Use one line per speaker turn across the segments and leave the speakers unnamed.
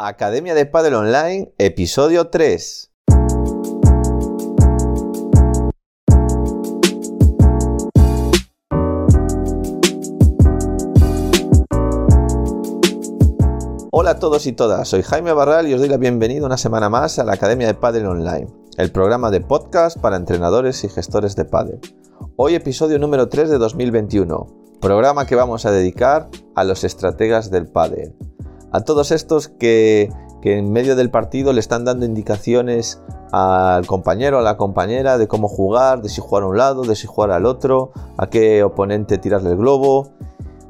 Academia de Padel Online, episodio 3. Hola a todos y todas, soy Jaime Barral y os doy la bienvenida una semana más a la Academia de Padel Online, el programa de podcast para entrenadores y gestores de Padel. Hoy episodio número 3 de 2021, programa que vamos a dedicar a los estrategas del Padel a todos estos que, en medio del partido le están dando indicaciones al compañero, a la compañera de cómo jugar, de si jugar a un lado, de si jugar al otro, a qué oponente tirarle el globo.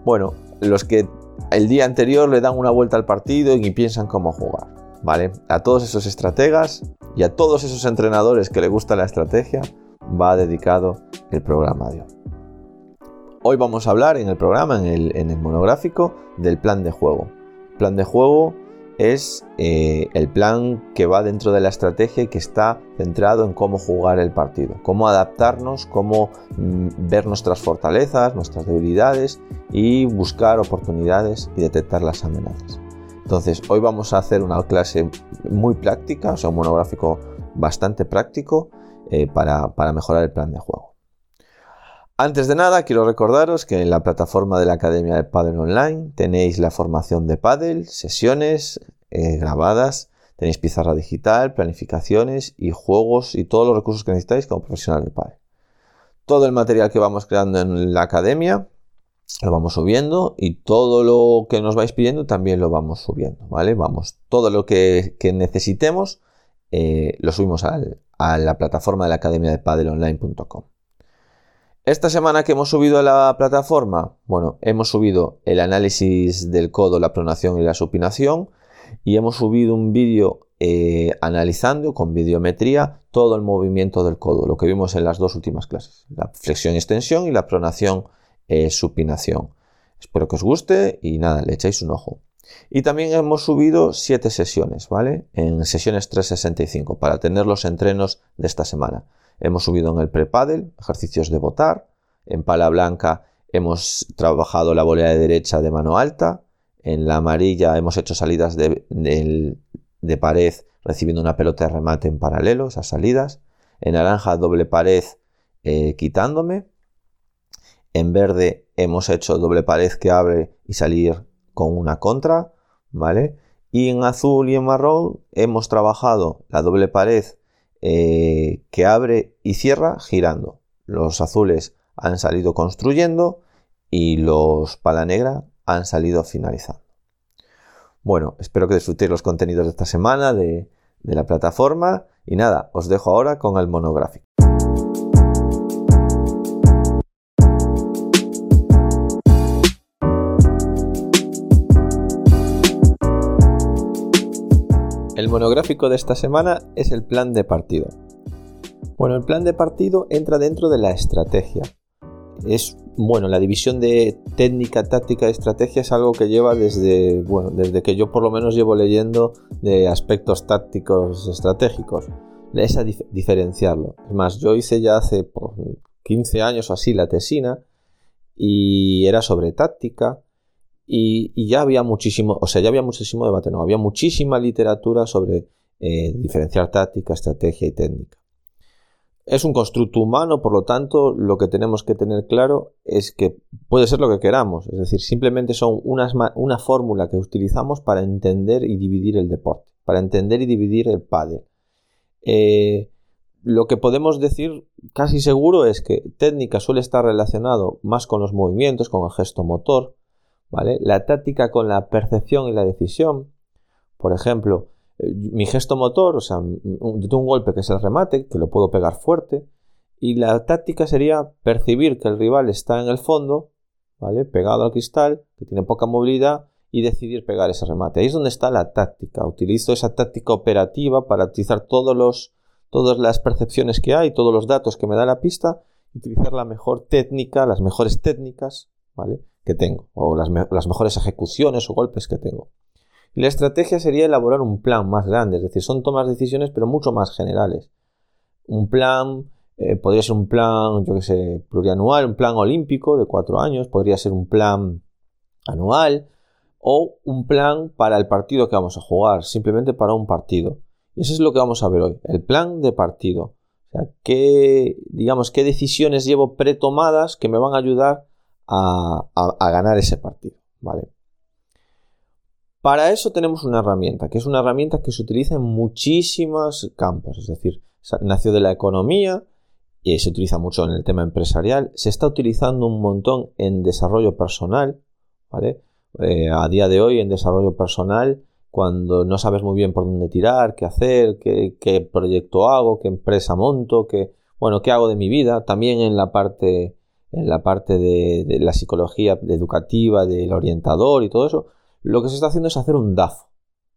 Bueno, los que el día anterior le dan una vuelta al partido y piensan cómo jugar. ¿Vale? A todos esos estrategas y a todos esos entrenadores que le gusta la estrategia va dedicado el programa de hoy. Hoy vamos a hablar en el programa, en el, en el monográfico, del plan de juego plan de juego es eh, el plan que va dentro de la estrategia y que está centrado en cómo jugar el partido, cómo adaptarnos, cómo mm, ver nuestras fortalezas, nuestras debilidades y buscar oportunidades y detectar las amenazas. Entonces, hoy vamos a hacer una clase muy práctica, o sea, un monográfico bastante práctico eh, para mejorar el plan de juego. Antes de nada, quiero recordaros que en la plataforma de la Academia de Padel Online tenéis la formación de Padel, sesiones eh, grabadas, tenéis pizarra digital, planificaciones y juegos y todos los recursos que necesitáis como profesional de Padel. Todo el material que vamos creando en la Academia lo vamos subiendo y todo lo que nos vais pidiendo también lo vamos subiendo, ¿vale? Vamos, todo lo que, necesitemos eh, lo subimos a la plataforma de la Academia de Padelonline.com. Esta semana que hemos subido a la plataforma, bueno, hemos subido el análisis del codo, la pronación y la supinación y hemos subido un vídeo eh, analizando con videometría todo el movimiento del codo, lo que vimos en las dos últimas clases, la flexión extensión y la pronación eh, supinación. Espero que os guste y nada, le echáis un ojo. Y también hemos subido siete sesiones, ¿vale? En sesiones 365 para tener los entrenos de esta semana. Hemos subido en el pre-paddle ejercicios de botar. En pala blanca hemos trabajado la volea de derecha de mano alta. En la amarilla hemos hecho salidas de, pared recibiendo una pelota de remate en paralelo, esas salidas. En naranja doble pared eh, quitándome. En verde hemos hecho doble pared que abre y salir con una contra, ¿vale? Y en azul y en marrón hemos trabajado la doble pared eh, que abre y cierra girando. Los azules han salido construyendo y los pala negra han salido finalizando. Bueno, espero que disfrutéis los contenidos de esta semana de la plataforma y nada, os dejo ahora con el monográfico. El monográfico de esta semana es el plan de partido. Bueno, el plan de partido entra dentro de la estrategia. Es, bueno, la división de técnica, táctica y estrategia es algo que lleva desde, bueno, desde que yo por lo menos llevo leyendo de aspectos tácticos estratégicos. Es a diferenciarlo. Es más, yo hice ya hace 15 pues, años o así la tesina y era sobre táctica y, ya había muchísimo, o sea, ya había muchísimo debate, no, había muchísima literatura sobre eh, diferenciar táctica, estrategia y técnica. Es un constructo humano, por lo tanto, lo que tenemos que tener claro es que puede ser lo que queramos, es decir, simplemente son una fórmula que utilizamos para entender y dividir el deporte, para entender y dividir el pádel. Eh, lo que podemos decir casi seguro es que técnica suele estar relacionado más con los movimientos, con el gesto motor, la táctica con la percepción y la decisión. Por ejemplo, eh, mi gesto motor, o sea, yo tengo un golpe que es el remate, que lo puedo pegar fuerte, y la táctica sería percibir que el rival está en el fondo, ¿vale? Pegado al cristal, que tiene poca movilidad, y decidir pegar ese remate. Ahí es donde está la táctica. Utilizo esa táctica operativa para utilizar todos los, todas las percepciones que hay, todos los datos que me da la pista, utilizar la mejor técnica, las mejores técnicas, ¿vale? Que tengo, o las, mejores ejecuciones o golpes que tengo. La estrategia sería elaborar un plan más grande, es decir, son tomas de decisiones pero mucho más generales. Un plan, eh, podría ser un plan, yo que sé, plurianual, un plan olímpico de cuatro años, podría ser un plan anual, o un plan para el partido que vamos a jugar, simplemente para un partido. Y eso es lo que vamos a ver hoy, el plan de partido. O sea, qué, digamos, qué decisiones llevo pretomadas que me van a ayudar a, ganar ese partido, ¿vale? Para eso tenemos una herramienta, que es una herramienta que se utiliza en muchísimos campos, es decir, nació de la economía y se utiliza mucho en el tema empresarial, se está utilizando un montón en desarrollo personal, ¿vale? Eh, a día de hoy en desarrollo personal, cuando no sabes muy bien por dónde tirar, qué hacer, qué, proyecto hago, qué empresa monto, qué, bueno, qué hago de mi vida, también en la parte, en la parte de, la psicología educativa, del orientador y todo eso, lo que se está haciendo es hacer un DAFO.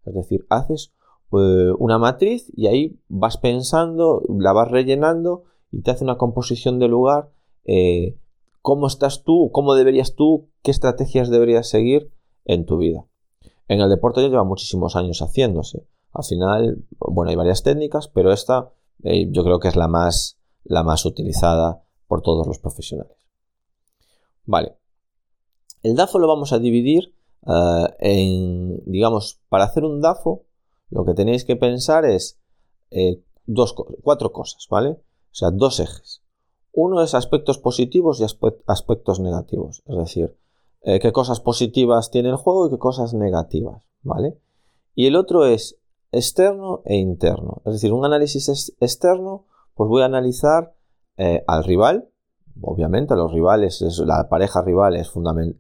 Es decir, haces eh, una matriz y ahí vas pensando, la vas rellenando y te hace una composición de lugar. Eh, cómo estás tú, cómo deberías tú, qué estrategias deberías seguir en tu vida. En el deporte ya lleva muchísimos años haciéndose. Al final, bueno, hay varias técnicas, pero esta eh, yo creo que es la más, la más utilizada por todos los profesionales. Vale. El DAFO lo vamos a dividir eh, en, digamos, para hacer un DAFO, lo que tenéis que pensar es eh, dos, cuatro cosas, ¿vale? O sea, dos ejes. Uno es aspectos positivos y aspectos negativos, es decir, eh, qué cosas positivas tiene el juego y qué cosas negativas, ¿vale? Y el otro es externo e interno, es decir, un análisis externo, pues voy a analizar al rival, obviamente los rivales, es, la pareja rival es,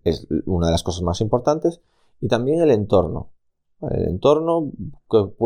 es una de las cosas más importantes, y también el entorno. El entorno,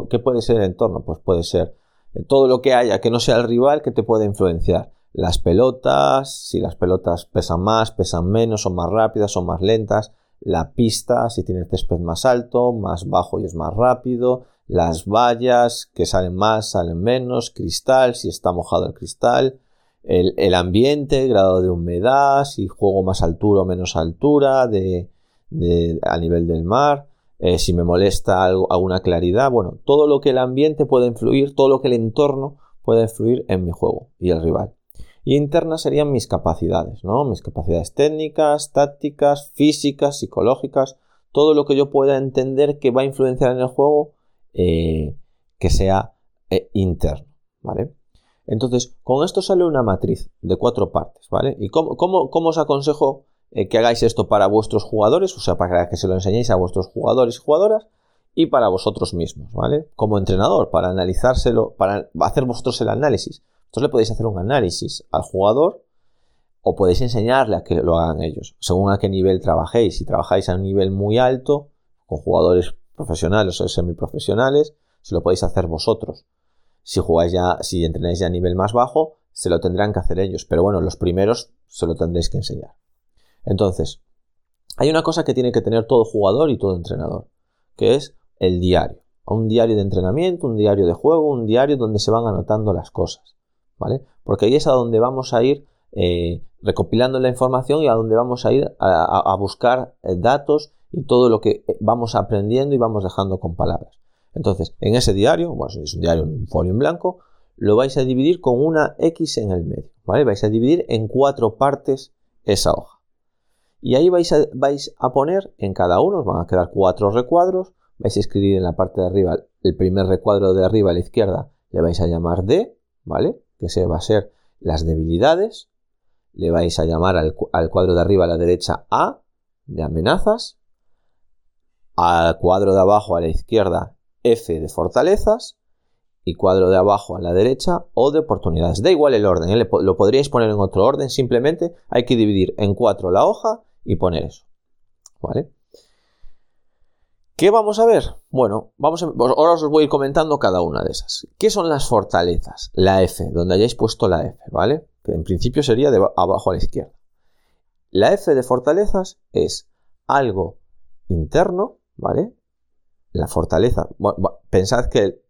¿qué, puede ser el entorno? Pues puede ser eh, todo lo que haya que no sea el rival que te puede influenciar. Las pelotas, si las pelotas pesan más, pesan menos, son más rápidas, son más lentas. La pista, si tiene el césped más alto, más bajo y es más rápido. Las vallas, que salen más, salen menos. Cristal, si está mojado el cristal el, ambiente, el grado de humedad, si juego más altura o menos altura a nivel del mar, eh, si me molesta algo, alguna claridad, bueno, todo lo que el ambiente puede influir, todo lo que el entorno puede influir en mi juego y el rival. Y internas serían mis capacidades, ¿no? Mis capacidades técnicas, tácticas, físicas, psicológicas, todo lo que yo pueda entender que va a influenciar en el juego eh, que sea eh, interno, ¿vale? Entonces, con esto sale una matriz de cuatro partes, ¿vale? ¿Y cómo, os aconsejo eh, que hagáis esto para vuestros jugadores? O sea, para que se lo enseñéis a vuestros jugadores y jugadoras y para vosotros mismos, ¿vale? Como entrenador, para analizárselo, para hacer vosotros el análisis. Entonces le podéis hacer un análisis al jugador o podéis enseñarle a que lo hagan ellos, según a qué nivel trabajéis. Si trabajáis a un nivel muy alto, con jugadores profesionales o semiprofesionales, se lo podéis hacer vosotros. Si jugáis ya, si entrenáis ya a nivel más bajo, se lo tendrán que hacer ellos. Pero bueno, los primeros se lo tendréis que enseñar. Entonces, hay una cosa que tiene que tener todo jugador y todo entrenador, que es el diario. Un diario de entrenamiento, un diario de juego, un diario donde se van anotando las cosas. ¿Vale? Porque ahí es a donde vamos a ir eh, recopilando la información y a donde vamos a ir a, buscar eh, datos y todo lo que eh, vamos aprendiendo y vamos dejando con palabras. Entonces, en ese diario, bueno, si es un diario, un folio en blanco, lo vais a dividir con una X en el medio, ¿vale? Vais a dividir en cuatro partes esa hoja. Y ahí vais a, vais a poner en cada uno, os van a quedar cuatro recuadros, vais a escribir en la parte de arriba, el primer recuadro de arriba a la izquierda, le vais a llamar D, ¿vale? Que se va a ser las debilidades. Le vais a llamar al, al cuadro de arriba a la derecha A, de amenazas. Al cuadro de abajo a la izquierda F de fortalezas y cuadro de abajo a la derecha o de oportunidades. Da igual el orden, ¿eh? lo podríais poner en otro orden, simplemente hay que dividir en cuatro la hoja y poner eso. ¿Vale? ¿Qué vamos a ver? Bueno, vamos ahora os voy comentando cada una de esas. ¿Qué son las fortalezas? La F, donde hayáis puesto la F, ¿vale? Que en principio sería de abajo a la izquierda. La F de fortalezas es algo interno, ¿vale? La fortaleza. pensad que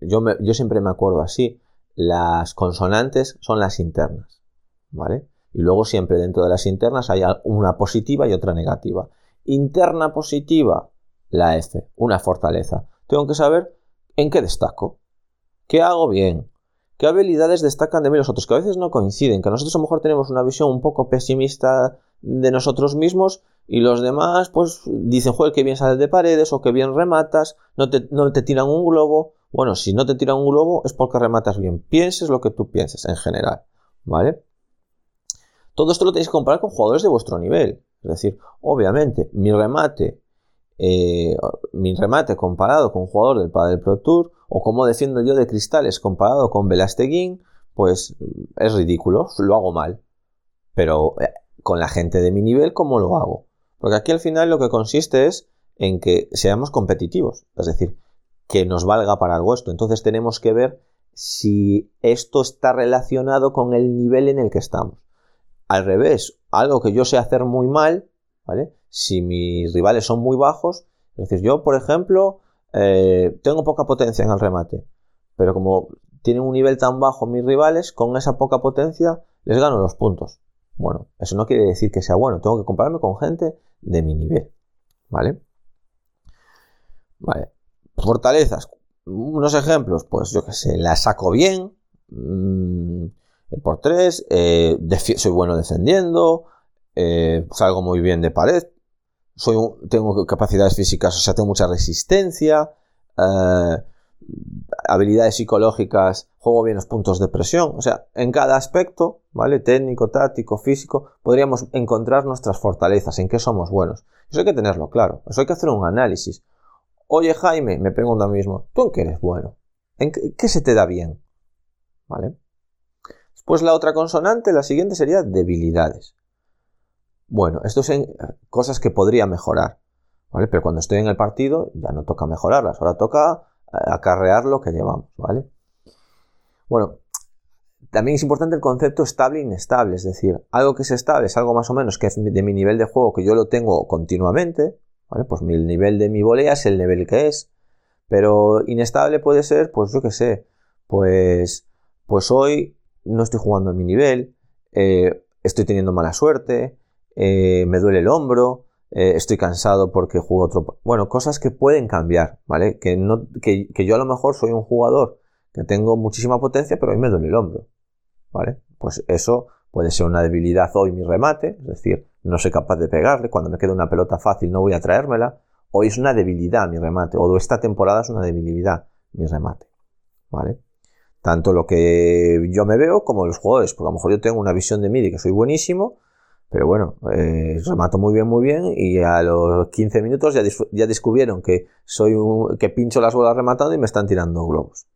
yo, yo siempre me acuerdo así, las consonantes son las internas, ¿vale? Y luego siempre dentro de las internas hay una positiva y otra negativa. Interna positiva, la F, una fortaleza. Tengo que saber en qué destaco, qué hago bien, ¿Qué habilidades destacan de mí los otros? Que a veces no coinciden, que nosotros a lo mejor tenemos una visión un poco pesimista de nosotros mismos y los demás pues dicen, joder, que bien sales de paredes o que bien rematas, no te, no te tiran un globo. Bueno, si no te tiran un globo es porque rematas bien. Pienses lo que tú pienses en general, ¿vale? Todo esto lo tenéis que comparar con jugadores de vuestro nivel. Es decir, obviamente, mi remate, eh, mi remate comparado con un jugador del Padel Pro Tour, o como defiendo yo de cristales comparado con Velasteguín, pues es ridículo, lo hago mal. Pero eh, con la gente de mi nivel, ¿cómo lo hago? Porque aquí al final lo que consiste es en que seamos competitivos, es decir, que nos valga para algo esto. Entonces tenemos que ver si esto está relacionado con el nivel en el que estamos. Al revés, algo que yo sé hacer muy mal, ¿vale? Si mis rivales son muy bajos, es decir, yo, por ejemplo, eh, tengo poca potencia en el remate, pero como tienen un nivel tan bajo mis rivales, con esa poca potencia les gano los puntos. Bueno, eso no quiere decir que sea bueno, tengo que compararme con gente de mi nivel. ¿Vale? Vale. Fortalezas. Unos ejemplos, pues yo que sé, la saco bien. Mm, por tres. Eh, soy bueno defendiendo. Eh, salgo muy bien de pared. Tengo capacidades físicas, o sea, tengo mucha resistencia. Eh, habilidades psicológicas, juego bien los puntos de presión. O sea, en cada aspecto, ¿vale? Técnico, táctico, físico, podríamos encontrar nuestras fortalezas, en qué somos buenos. Eso hay que tenerlo claro. Eso hay que hacer un análisis. Oye, Jaime, me pregunto a mí mismo, ¿tú en qué eres bueno? ¿En qué, se te da bien? ¿Vale? Después la otra consonante, la siguiente sería debilidades. Bueno, esto son cosas que podría mejorar. ¿Vale? Pero cuando estoy en el partido ya no toca mejorarlas, ahora toca acarrear lo que llevamos, ¿vale? Bueno, también es importante el concepto estable e inestable, es decir, algo que es estable es algo más o menos que es de mi nivel de juego que yo lo tengo continuamente, ¿vale? Pues el nivel de mi volea es el nivel que es, pero inestable puede ser, pues yo qué sé, pues, pues hoy no estoy jugando a mi nivel, eh, estoy teniendo mala suerte, eh, me duele el hombro, eh, estoy cansado porque juego otro... Bueno, cosas que pueden cambiar, ¿vale? Que, no, que, yo a lo mejor soy un jugador que tengo muchísima potencia, pero hoy me duele el hombro, ¿vale? Pues eso puede ser una debilidad hoy mi remate, es decir, no soy capaz de pegarle, cuando me queda una pelota fácil no voy a traérmela, hoy es una debilidad mi remate, o esta temporada es una debilidad mi remate, ¿vale? Tanto lo que yo me veo como los jugadores, porque a lo mejor yo tengo una visión de mí de que soy buenísimo, pero bueno, eh, remato muy bien, muy bien. Y a los 15 minutos ya, ya descubrieron que soy que pincho las bolas rematando y me están tirando globos.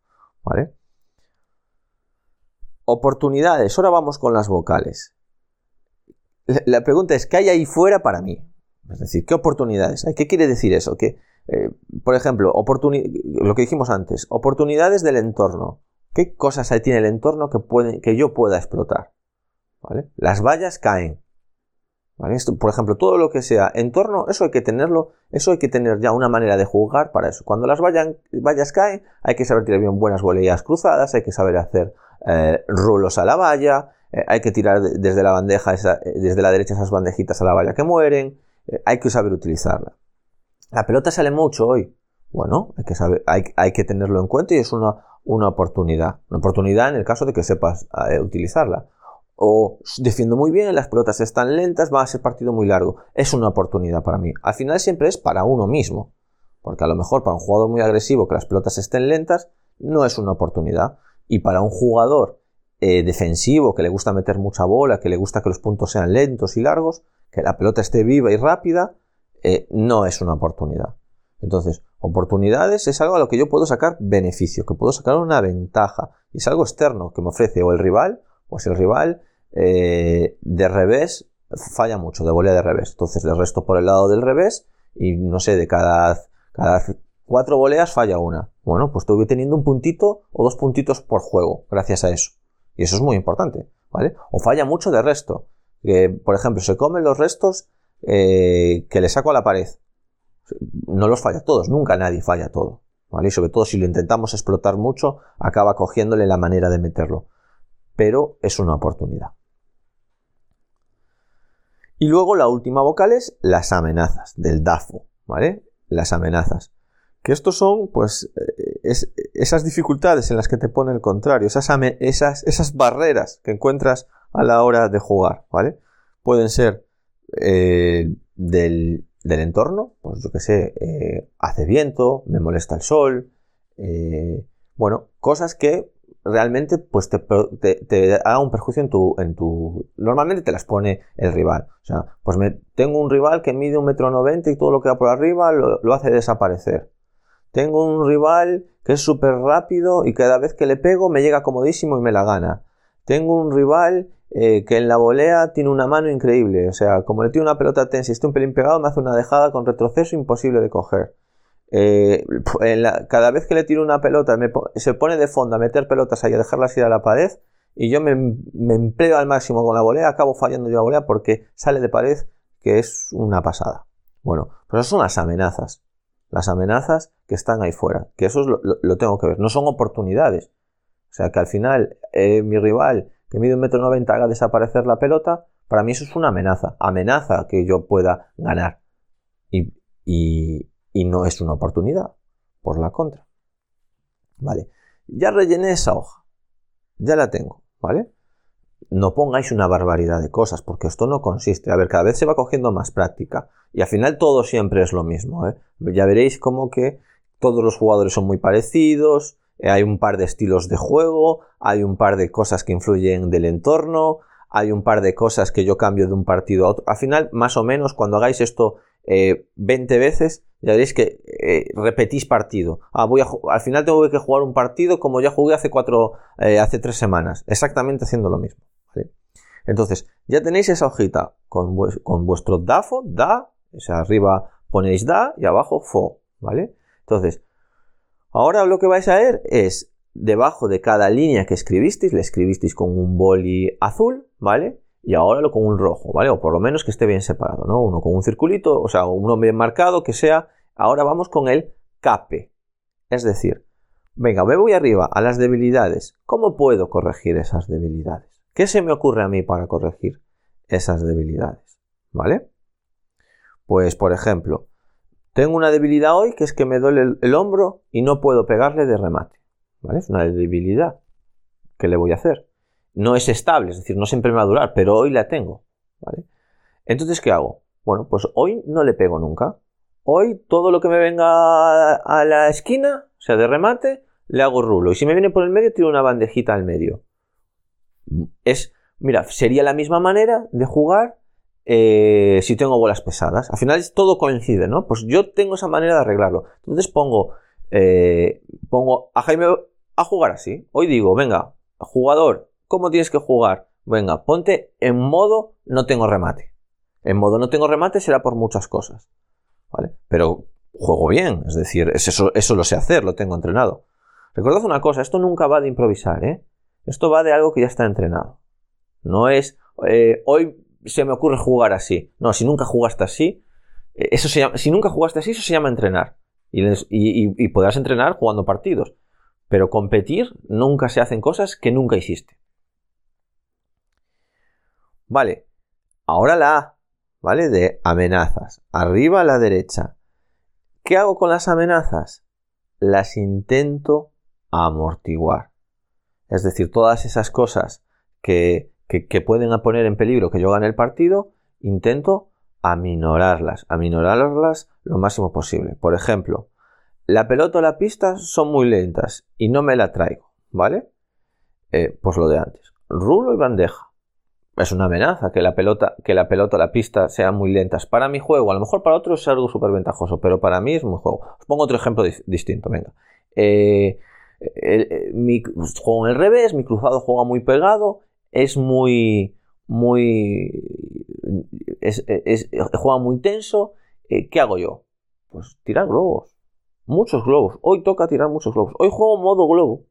¿Vale? Oportunidades. Ahora vamos con las vocales. La pregunta es, ¿qué hay ahí fuera para mí? Es decir, ¿qué oportunidades hay? ¿Qué quiere decir eso? Que, eh, por ejemplo, lo que dijimos antes, oportunidades del entorno. ¿Qué cosas hay tiene el entorno que, puede, que yo pueda explotar? ¿Vale? Las vallas caen por ejemplo, todo lo que sea entorno, eso hay que tenerlo, eso hay que tener ya una manera de jugar para eso. Cuando las vallas caen, hay que saber tirar bien buenas voleas cruzadas, hay que saber hacer eh, rulos a la valla, eh, hay que tirar desde la bandeja, eh, desde la derecha esas bandejitas a la valla que mueren, hay que saber utilizarla. La pelota sale mucho hoy. Bueno, hay que, saber, hay, que tenerlo en cuenta y es una, una oportunidad. Una oportunidad en el caso de que sepas utilizarla o defiendo muy bien, las pelotas están lentas, va a ser partido muy largo. Es una oportunidad para mí. Al final siempre es para uno mismo. Porque a lo mejor para un jugador muy agresivo que las pelotas estén lentas, no es una oportunidad. Y para un jugador eh, defensivo que le gusta meter mucha bola, que le gusta que los puntos sean lentos y largos, que la pelota esté viva y rápida, eh, no es una oportunidad. Entonces, oportunidades es algo a lo que yo puedo sacar beneficio, que puedo sacar una ventaja. Y es algo externo que me ofrece o el rival pues el rival eh, de revés falla mucho, de volea de revés. Entonces le resto por el lado del revés y no sé, de cada, cada cuatro voleas falla una. Bueno, pues estoy teniendo un puntito o dos puntitos por juego gracias a eso. Y eso es muy importante, ¿vale? O falla mucho de resto. Por ejemplo, se comen los restos eh, que le saco a la pared. No los falla todos, nunca nadie falla todo. ¿vale? Y sobre todo si lo intentamos explotar mucho, acaba cogiéndole la manera de meterlo pero es una oportunidad. Y luego la última vocal es las amenazas del DAFO, ¿vale? Las amenazas. Que estos son, pues, eh, esas dificultades en las que te pone el contrario, esas, esas, esas, barreras que encuentras a la hora de jugar, ¿vale? Pueden ser eh, del, entorno, pues yo que sé, eh, hace viento, me molesta el sol, bueno, cosas que realmente pues te, te, haga un perjuicio en tu, en tu... Normalmente te las pone el rival. O sea, pues me, tengo un rival que mide un metro noventa y todo lo que va por arriba lo, lo hace desaparecer. Tengo un rival que es súper rápido y cada vez que le pego me llega comodísimo y me la gana. Tengo un rival eh, que en la volea tiene una mano increíble. O sea, como le tiro una pelota tensa y un pelín pegado, me hace una dejada con retroceso imposible de coger. Eh, cada vez que le tiro una pelota se pone de fondo a meter pelotas ahí a dejarlas ir a la pared y yo me, empleo al máximo con la volea, acabo fallando yo la volea porque sale de pared que es una pasada. Bueno, pues esas son las amenazas. Las amenazas que están ahí fuera, que eso es lo, tengo que ver, no son oportunidades. O sea, que al final eh, mi rival que mide un metro noventa haga desaparecer la pelota, para mí eso es una amenaza, amenaza que yo pueda ganar. y, y no es una oportunidad, por la contra. ¿Vale? Ya rellené esa hoja, ya la tengo, ¿vale? No pongáis una barbaridad de cosas, porque esto no consiste. A ver, cada vez se va cogiendo más práctica. Y al final todo siempre es lo mismo. ¿eh? Ya veréis como que todos los jugadores son muy parecidos, eh, hay un par de estilos de juego, hay un par de cosas que influyen del entorno, hay un par de cosas que yo cambio de un partido a otro. Al final, más o menos, cuando hagáis esto 20 eh, veces, ya veréis que eh, repetís partido. Ah, voy al final tengo que jugar un partido como ya jugué hace cuatro, eh, hace tres semanas, exactamente haciendo lo mismo. Entonces, ya tenéis esa hojita con, vuestro DAFO, DA, o sea, arriba ponéis DA y abajo FO, ¿vale? Entonces, ahora lo que vais a ver es, debajo de cada línea que escribisteis, le escribisteis con un boli azul, ¿vale? Y ahora lo con un rojo, ¿vale? O por lo menos que esté bien separado, ¿no? Uno con un circulito, o sea, uno bien marcado, que sea. Ahora vamos con el cape. Es decir, venga, me voy arriba a las debilidades. ¿Cómo puedo corregir esas debilidades? ¿Qué se me ocurre a mí para corregir esas debilidades? ¿Vale? Pues, por ejemplo, tengo una debilidad hoy que es que me duele el, el hombro y no puedo pegarle de remate. ¿Vale? Es una debilidad. ¿Qué le voy a hacer? No es estable, es decir, no siempre me va a durar, pero hoy la tengo. ¿vale? Entonces, ¿qué hago? Bueno, pues hoy no le pego nunca. Hoy todo lo que me venga a la esquina, o sea, de remate, le hago rulo. Y si me viene por el medio, tiro una bandejita al medio. Es, mira, sería la misma manera de jugar eh, si tengo bolas pesadas. Al final todo coincide, ¿no? Pues yo tengo esa manera de arreglarlo. Entonces pongo, eh, pongo a Jaime a jugar así. Hoy digo, venga, jugador, ¿Cómo tienes que jugar? Venga, ponte en modo no tengo remate. En modo no tengo remate será por muchas cosas. ¿Vale? Pero juego bien, es decir, eso, lo sé hacer, lo tengo entrenado. Recordad una cosa, esto nunca va de improvisar, ¿eh? Esto va de algo que ya está entrenado. No es, eh, hoy se me ocurre jugar así. No, si nunca jugaste así, eh, eso se llama, si nunca jugaste así, eso se llama entrenar. Y podrás entrenar jugando partidos. Pero competir nunca se hacen cosas que nunca hiciste. Vale, ahora la A, ¿vale? De amenazas. Arriba a la derecha. ¿Qué hago con las amenazas? Las intento amortiguar. Es decir, todas esas cosas que, que, pueden poner en peligro que yo gane el partido, intento aminorarlas, aminorarlas lo máximo posible. Por ejemplo, la pelota o la pista son muy lentas y no me la traigo, ¿vale? Eh, pues lo de antes. Rulo y bandeja es una amenaza que la pelota, que la pelota, la pista sean muy lentas. Para mi juego, a lo mejor para otros es algo súper ventajoso, pero para mí es muy juego. Os pongo otro ejemplo distinto, venga. Eh, mi, juego en el revés, mi cruzado juega muy pegado, es muy, muy, juega muy tenso. Eh, ¿Qué hago yo? Pues tirar globos. Muchos globos. Hoy toca tirar muchos globos. Hoy juego modo globo.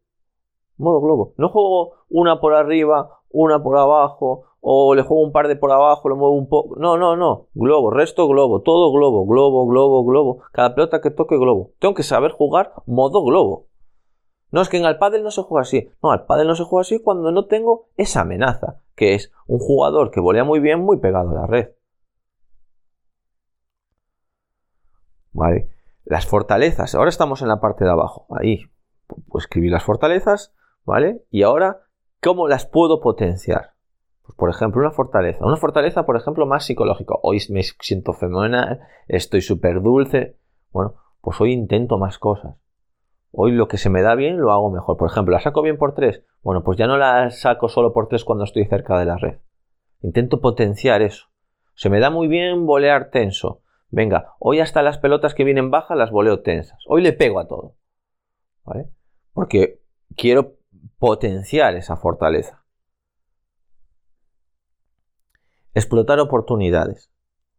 Modo globo. No juego una por arriba, una por abajo, o le juego un par de por abajo, lo muevo un poco. No, no, no. Globo, resto globo, todo globo, globo, globo, globo. Cada pelota que toque globo. Tengo que saber jugar modo globo. No es que en el pádel no se juega así. No, al pádel no se juega así cuando no tengo esa amenaza, que es un jugador que volea muy bien, muy pegado a la red. Vale. Las fortalezas. Ahora estamos en la parte de abajo. Ahí. pues escribí las fortalezas, ¿vale? Y ahora, ¿cómo las puedo potenciar? Por ejemplo, una fortaleza. Una fortaleza, por ejemplo, más psicológica. Hoy me siento fenomenal, estoy súper dulce. Bueno, pues hoy intento más cosas. Hoy lo que se me da bien lo hago mejor. Por ejemplo, ¿la saco bien por 3? Bueno, pues ya no la saco solo por 3 cuando estoy cerca de la red. Intento potenciar eso. Se me da muy bien volear tenso. Venga, hoy hasta las pelotas que vienen bajas las voleo tensas. Hoy le pego a todo. ¿Vale? Porque quiero potenciar esa fortaleza. Explotar oportunidades.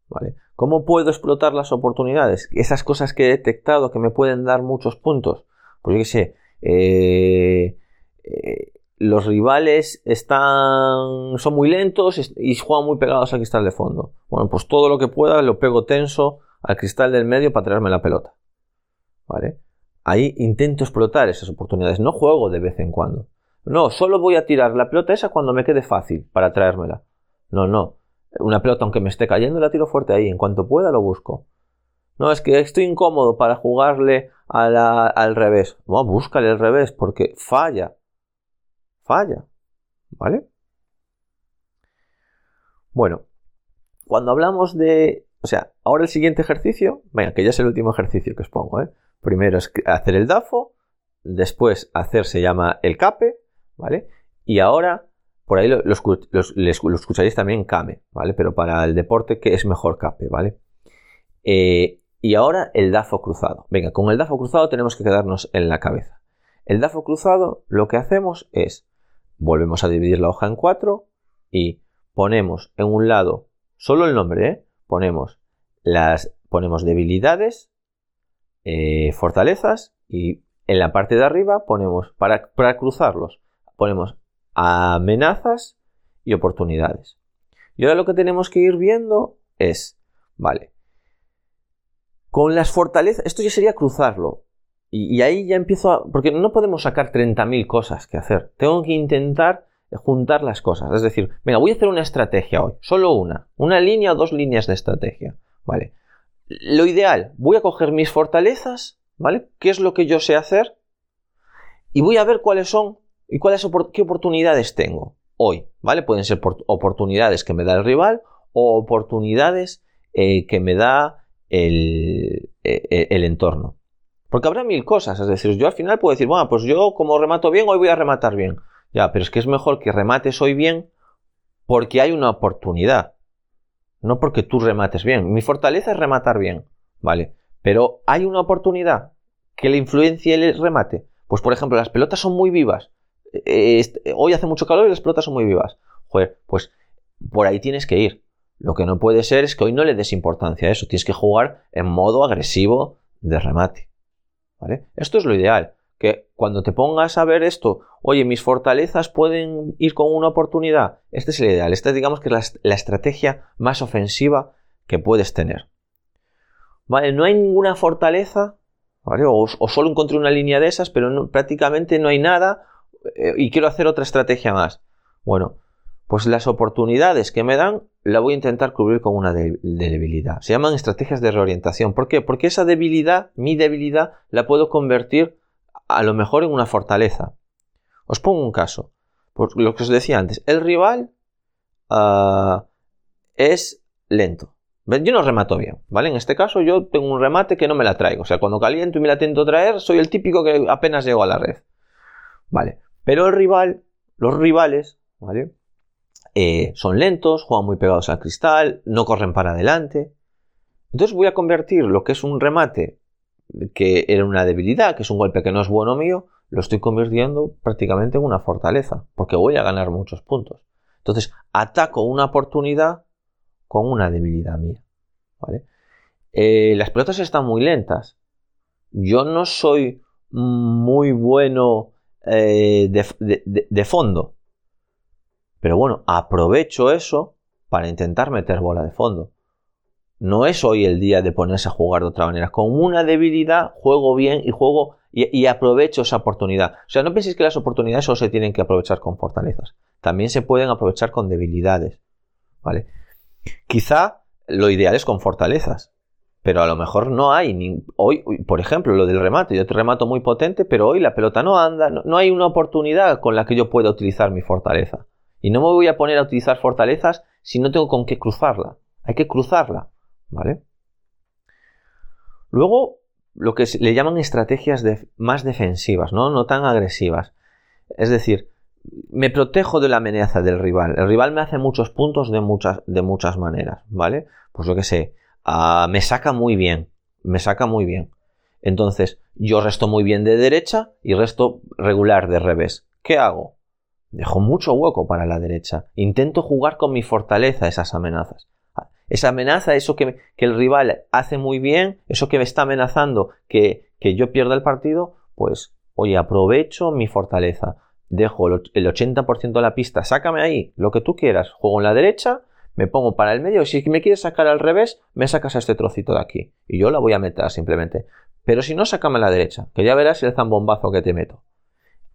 ¿Vale? ¿Cómo puedo explotar las oportunidades? Esas cosas que he detectado que me pueden dar muchos puntos. Pues yo qué sé, eh, eh, los rivales están, son muy lentos y juegan muy pegados al cristal de fondo. Bueno, pues todo lo que pueda lo pego tenso al cristal del medio para traerme la pelota. ¿Vale? Ahí intento explotar esas oportunidades. No juego de vez en cuando. No, solo voy a tirar la pelota esa cuando me quede fácil para traérmela. No, no. Una pelota, aunque me esté cayendo, la tiro fuerte ahí. En cuanto pueda, lo busco. No, es que estoy incómodo para jugarle al revés. Bueno, búscale el revés porque falla falla. ¿Vale? Bueno, cuando hablamos de... O sea, ahora el siguiente ejercicio, venga, que ya es el último ejercicio que os pongo, ¿eh? Primero es hacer el DAFO, después hacer se llama el CAPE, ¿vale? Y ahora, por ahí lo, escucharéis también CAME, ¿vale? Pero para el deporte, que es mejor CAPE, ¿vale? Eh, y ahora el DAFO cruzado. Venga, con el DAFO cruzado tenemos que quedarnos en la cabeza. El DAFO cruzado lo que hacemos es Volvemos a dividir la hoja en cuatro y ponemos en un lado solo el nombre, ¿eh? ponemos las ponemos debilidades, eh, fortalezas y en la parte de arriba ponemos para, para cruzarlos ponemos amenazas y oportunidades. Y ahora lo que tenemos que ir viendo es, vale, con las fortalezas, esto ya sería cruzarlo. Y, ahí ya empiezo a... Porque no podemos sacar 30.000 cosas que hacer. Tengo que intentar juntar las cosas. Es decir, venga, voy a hacer una estrategia hoy. Solo una. Una línea o dos líneas de estrategia. ¿Vale? Lo ideal, voy a coger mis fortalezas, ¿vale? ¿Qué es lo que yo sé hacer? Y voy a ver cuáles son y cuáles qué oportunidades tengo hoy, ¿vale? Pueden ser oportunidades que me da el rival o oportunidades eh, que me da el, eh, el entorno. Porque habrá mil cosas, es decir, yo al final puedo decir, bueno, pues yo como remato bien, hoy voy a rematar bien. Ya, pero es que es mejor que remates hoy bien porque hay una oportunidad, no porque tú remates bien. Mi fortaleza es rematar bien, ¿vale? Pero hay una oportunidad que le influencie el remate. Pues por ejemplo, las pelotas son muy vivas. Hoy hace mucho calor y las pelotas son muy vivas. Joder, pues por ahí tienes que ir. Lo que no puede ser es que hoy no le des importancia a eso. Tienes que jugar en modo agresivo de remate. Esto es lo ideal, que cuando te pongas a ver esto, oye, mis fortalezas pueden ir con una oportunidad, este es el ideal, esta digamos que es la, estrategia más ofensiva que puedes tener. ¿Vale? No hay ninguna fortaleza, O, solo encontré una línea de esas, pero prácticamente no hay nada eh, y quiero hacer otra estrategia más. Bueno, pues las oportunidades que me dan la voy a intentar cubrir con una debilidad. Se llaman estrategias de reorientación. ¿Por qué? Porque esa debilidad, mi debilidad, la puedo convertir a lo mejor en una fortaleza. Os pongo un caso. Por lo que os decía antes, el rival ah, es lento. Yo no remato bien, ¿vale? En este caso yo tengo un remate que no me la traigo. O sea, cuando caliento y me la intento traer, soy el típico que apenas llego a la red. ¿Vale? Pero el rival, los rivales, ¿vale? Eh, son lentos, juegan muy pegados al cristal, no corren para adelante. Entonces voy a convertir lo que es un remate que era una debilidad, que es un golpe que no es bueno mío, lo estoy convirtiendo prácticamente en una fortaleza, porque voy a ganar muchos puntos. Entonces ataco una oportunidad con una debilidad mía. Eh, las pelotas están muy lentas. Yo no soy muy bueno eh, de fondo. Pero bueno, aprovecho eso para intentar meter bola de fondo. No es hoy el día de ponerse a jugar de otra manera. Con una debilidad juego bien y juego y, aprovecho esa oportunidad. O sea, no penséis que las oportunidades solo se tienen que aprovechar con fortalezas. También se pueden aprovechar con debilidades. ¿Vale? Quizá lo ideal es con fortalezas. Pero a lo mejor no hay. Ni, hoy, por ejemplo, lo del remate, yo te remato muy potente, pero hoy la pelota no anda, no, hay una oportunidad con la que yo pueda utilizar mi fortaleza. Y no me voy a poner a utilizar fortalezas si no tengo con qué cruzarla. Hay que cruzarla, ¿vale? Luego, lo que le llaman estrategias más defensivas, ¿no? no tan agresivas. Es decir, me protejo de la amenaza del rival. El rival me hace muchos puntos de muchas, de muchas maneras, ¿vale? Pues lo que sé, ah, me saca muy bien, me saca muy bien. Entonces, yo resto muy bien de derecha y resto regular de revés. ¿Qué hago? Dejo mucho hueco para la derecha. Intento jugar con mi fortaleza esas amenazas. Esa amenaza, eso que, el rival hace muy bien, eso que me está amenazando que, yo pierda el partido, pues, oye, aprovecho mi fortaleza. Dejo el 80% de la pista, sácame ahí, lo que tú quieras. Juego en la derecha, me pongo para el medio si me quieres sacar al revés, me sacas a este trocito de aquí. Y yo la voy a meter simplemente. Pero si no, sácame a la derecha, que ya verás el zambombazo que te meto.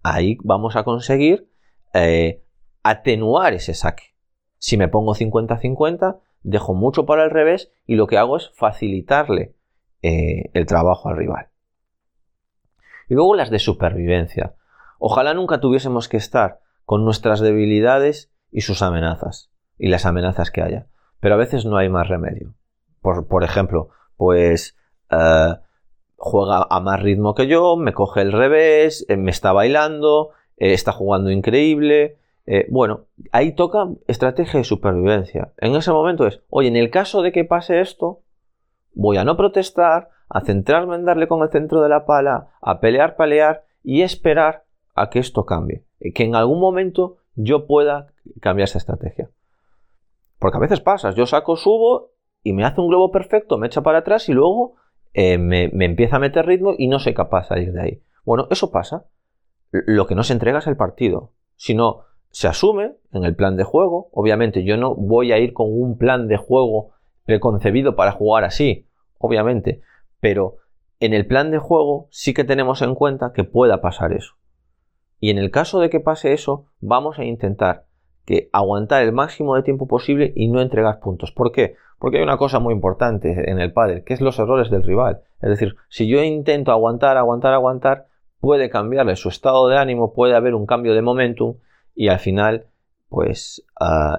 Ahí vamos a conseguir eh, atenuar ese saque. Si me pongo 50-50, dejo mucho para el revés y lo que hago es facilitarle eh, el trabajo al rival. Y luego las de supervivencia. Ojalá nunca tuviésemos que estar con nuestras debilidades y sus amenazas, y las amenazas que haya. Pero a veces no hay más remedio. Por, ejemplo, pues eh, juega a más ritmo que yo, me coge el revés, eh, me está bailando, está jugando increíble, eh, bueno, ahí toca estrategia de supervivencia. En ese momento es, oye, en el caso de que pase esto, voy a no protestar, a centrarme en darle con el centro de la pala, a pelear, pelear y esperar a que esto cambie. Que en algún momento yo pueda cambiar esa estrategia. Porque a veces pasa, yo saco, subo y me hace un globo perfecto, me echa para atrás y luego eh, me, empieza a meter ritmo y no soy capaz de salir de ahí. Bueno, eso pasa. Lo que no se entrega es el partido. Sino se asume en el plan de juego. Obviamente yo no voy a ir con un plan de juego preconcebido para jugar así, obviamente, pero en el plan de juego sí que tenemos en cuenta que pueda pasar eso. Y en el caso de que pase eso, vamos a intentar que aguantar el máximo de tiempo posible y no entregar puntos. ¿Por qué? Porque hay una cosa muy importante en el pádel, que es los errores del rival. Es decir, si yo intento aguantar, aguantar, aguantar, puede cambiarle su estado de ánimo, puede haber un cambio de momentum y al final pues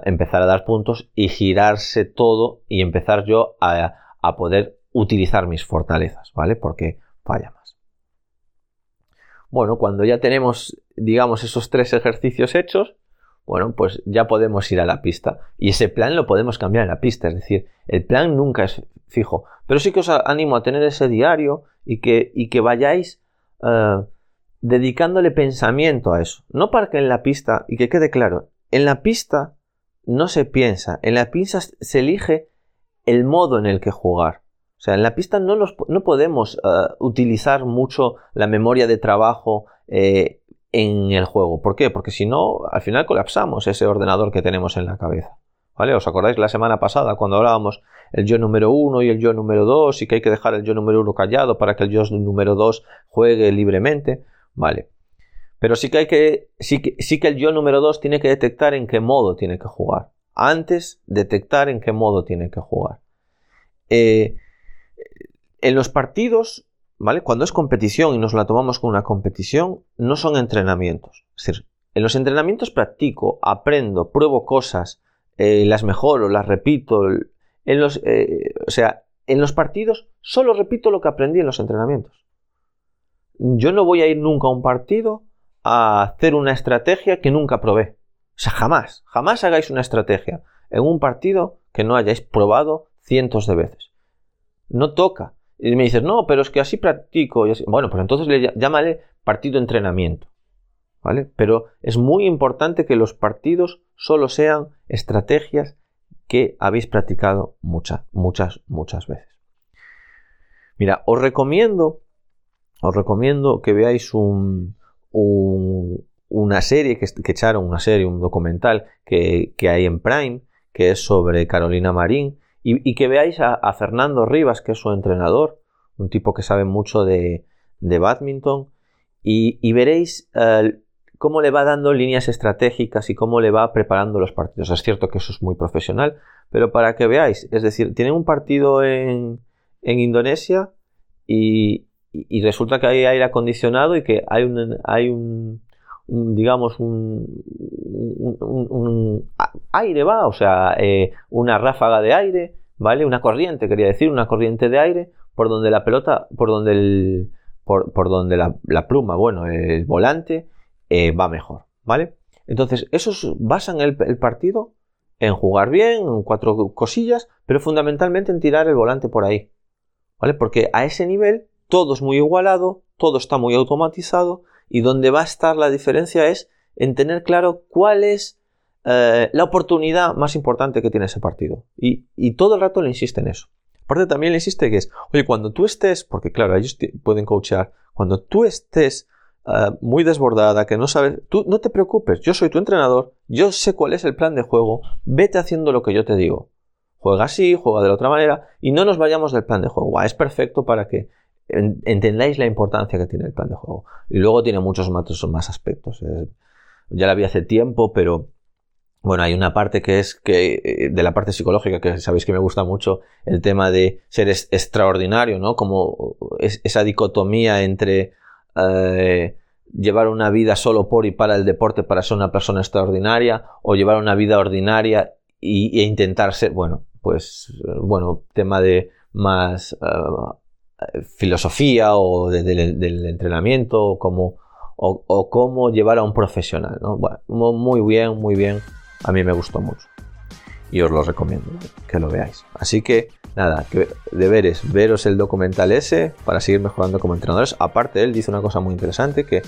empezar a dar puntos y girarse todo y empezar yo a, a poder utilizar mis fortalezas, ¿vale? Porque falla más. Bueno, cuando ya tenemos, digamos, esos tres ejercicios hechos, bueno, pues ya podemos ir a la pista. Y ese plan lo podemos cambiar en la pista. Es decir, el plan nunca es fijo. Pero sí que os animo a tener ese diario y que, y que vayáis eh, dedicándole pensamiento a eso. No para que en la pista, y que quede claro, en la pista no se piensa, en la pista se elige el modo en el que jugar. O sea, en la pista no, no podemos eh, utilizar mucho la memoria de trabajo eh, en el juego. ¿Por qué? Porque si no, al final colapsamos ese ordenador que tenemos en la cabeza. ¿Vale? ¿Os acordáis la semana pasada cuando hablábamos el yo número 1 y el yo número 2 y que hay que dejar el yo número 1 callado para que el yo número 2 juegue libremente? Vale. Pero sí que hay que, sí que, sí que el yo número 2 tiene que detectar en qué modo tiene que jugar. Antes, detectar en qué modo tiene que jugar. Eh, en los partidos, ¿vale? Cuando es competición y nos la tomamos como una competición, no son entrenamientos. Es decir, en los entrenamientos practico, aprendo, pruebo cosas, eh, las mejoro, las repito. En los, eh, o sea, en los partidos solo repito lo que aprendí en los entrenamientos. Yo no voy a ir nunca a un partido a hacer una estrategia que nunca probé. O sea, jamás, jamás hagáis una estrategia en un partido que no hayáis probado cientos de veces. No toca. Y me dices, no, pero es que así practico. Bueno, pues entonces le llámale partido entrenamiento. ¿Vale? Pero es muy importante que los partidos solo sean estrategias que habéis practicado muchas, muchas, muchas veces. Mira, os recomiendo os recomiendo que veáis un, una serie que, echaron, una serie, un documental que, hay en Prime, que es sobre Carolina Marín, y, que veáis a, Fernando Rivas, que es su entrenador, un tipo que sabe mucho de, de badminton, y, veréis eh, cómo le va dando líneas estratégicas y cómo le va preparando los partidos. Es cierto que eso es muy profesional, pero para que veáis, es decir, tienen un partido en, en Indonesia y, resulta que hay aire acondicionado y que hay un, hay un, digamos, un, aire, va, o sea, eh, una ráfaga de aire, ¿vale? Una corriente, quería decir, una corriente de aire por donde la pelota, por donde el, por, donde la, pluma, bueno, el volante eh, va mejor, ¿vale? Entonces, esos basan el, el partido en jugar bien, en cuatro cosillas, pero fundamentalmente en tirar el volante por ahí, ¿vale? Porque a ese nivel todo es muy igualado, todo está muy automatizado y donde va a estar la diferencia es en tener claro cuál es eh, la oportunidad más importante que tiene ese partido. Y, todo el rato le insiste en eso. Aparte también le insiste que es, oye, cuando tú estés, porque claro, ellos pueden coachar, cuando tú estés eh, muy desbordada, que no sabes, tú no te preocupes, yo soy tu entrenador, yo sé cuál es el plan de juego, vete haciendo lo que yo te digo. Juega así, juega de la otra manera y no nos vayamos del plan de juego. es perfecto para que entendáis la importancia que tiene el plan de juego. Y luego tiene muchos más, aspectos. ya la vi hace tiempo, pero bueno, hay una parte que es que eh, de la parte psicológica que sabéis que me gusta mucho el tema de ser extraordinario, ¿no? Como esa dicotomía entre eh, llevar una vida solo por y para el deporte para ser una persona extraordinaria o llevar una vida ordinaria e intentar ser, bueno, pues, bueno, tema de más eh, filosofía o del entrenamiento o cómo, o, cómo llevar a un profesional, ¿no? Bueno, muy bien, muy bien a mí me gustó mucho. Y os lo recomiendo, que lo veáis. Así que, nada, que deberes, veros el documental ese para seguir mejorando como entrenadores. Aparte, él dice una cosa muy interesante, que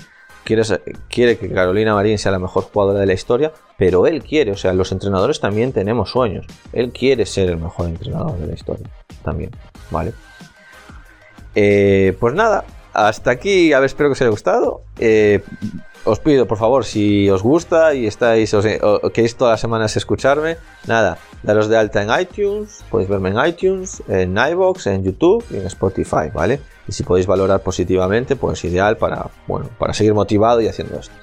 quiere, quiere que Carolina Marín sea la mejor jugadora de la historia, pero él quiere, o sea, los entrenadores también tenemos sueños. Él quiere ser el mejor entrenador de la historia, también, ¿vale? Eh, pues nada, hasta aquí, a ver, espero que os haya gustado. Eh, os pido, por favor, si os gusta y estáis, os, o, queréis todas las semanas escucharme, nada, daros de alta en iTunes, podéis verme en iTunes, en iVoox, en YouTube y en Spotify, ¿vale? Y si podéis valorar positivamente, pues ideal para, bueno, para seguir motivado y haciendo esto.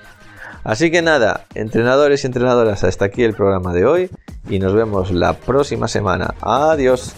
Así que nada, entrenadores y entrenadoras, hasta aquí el programa de hoy y nos vemos la próxima semana. Adiós.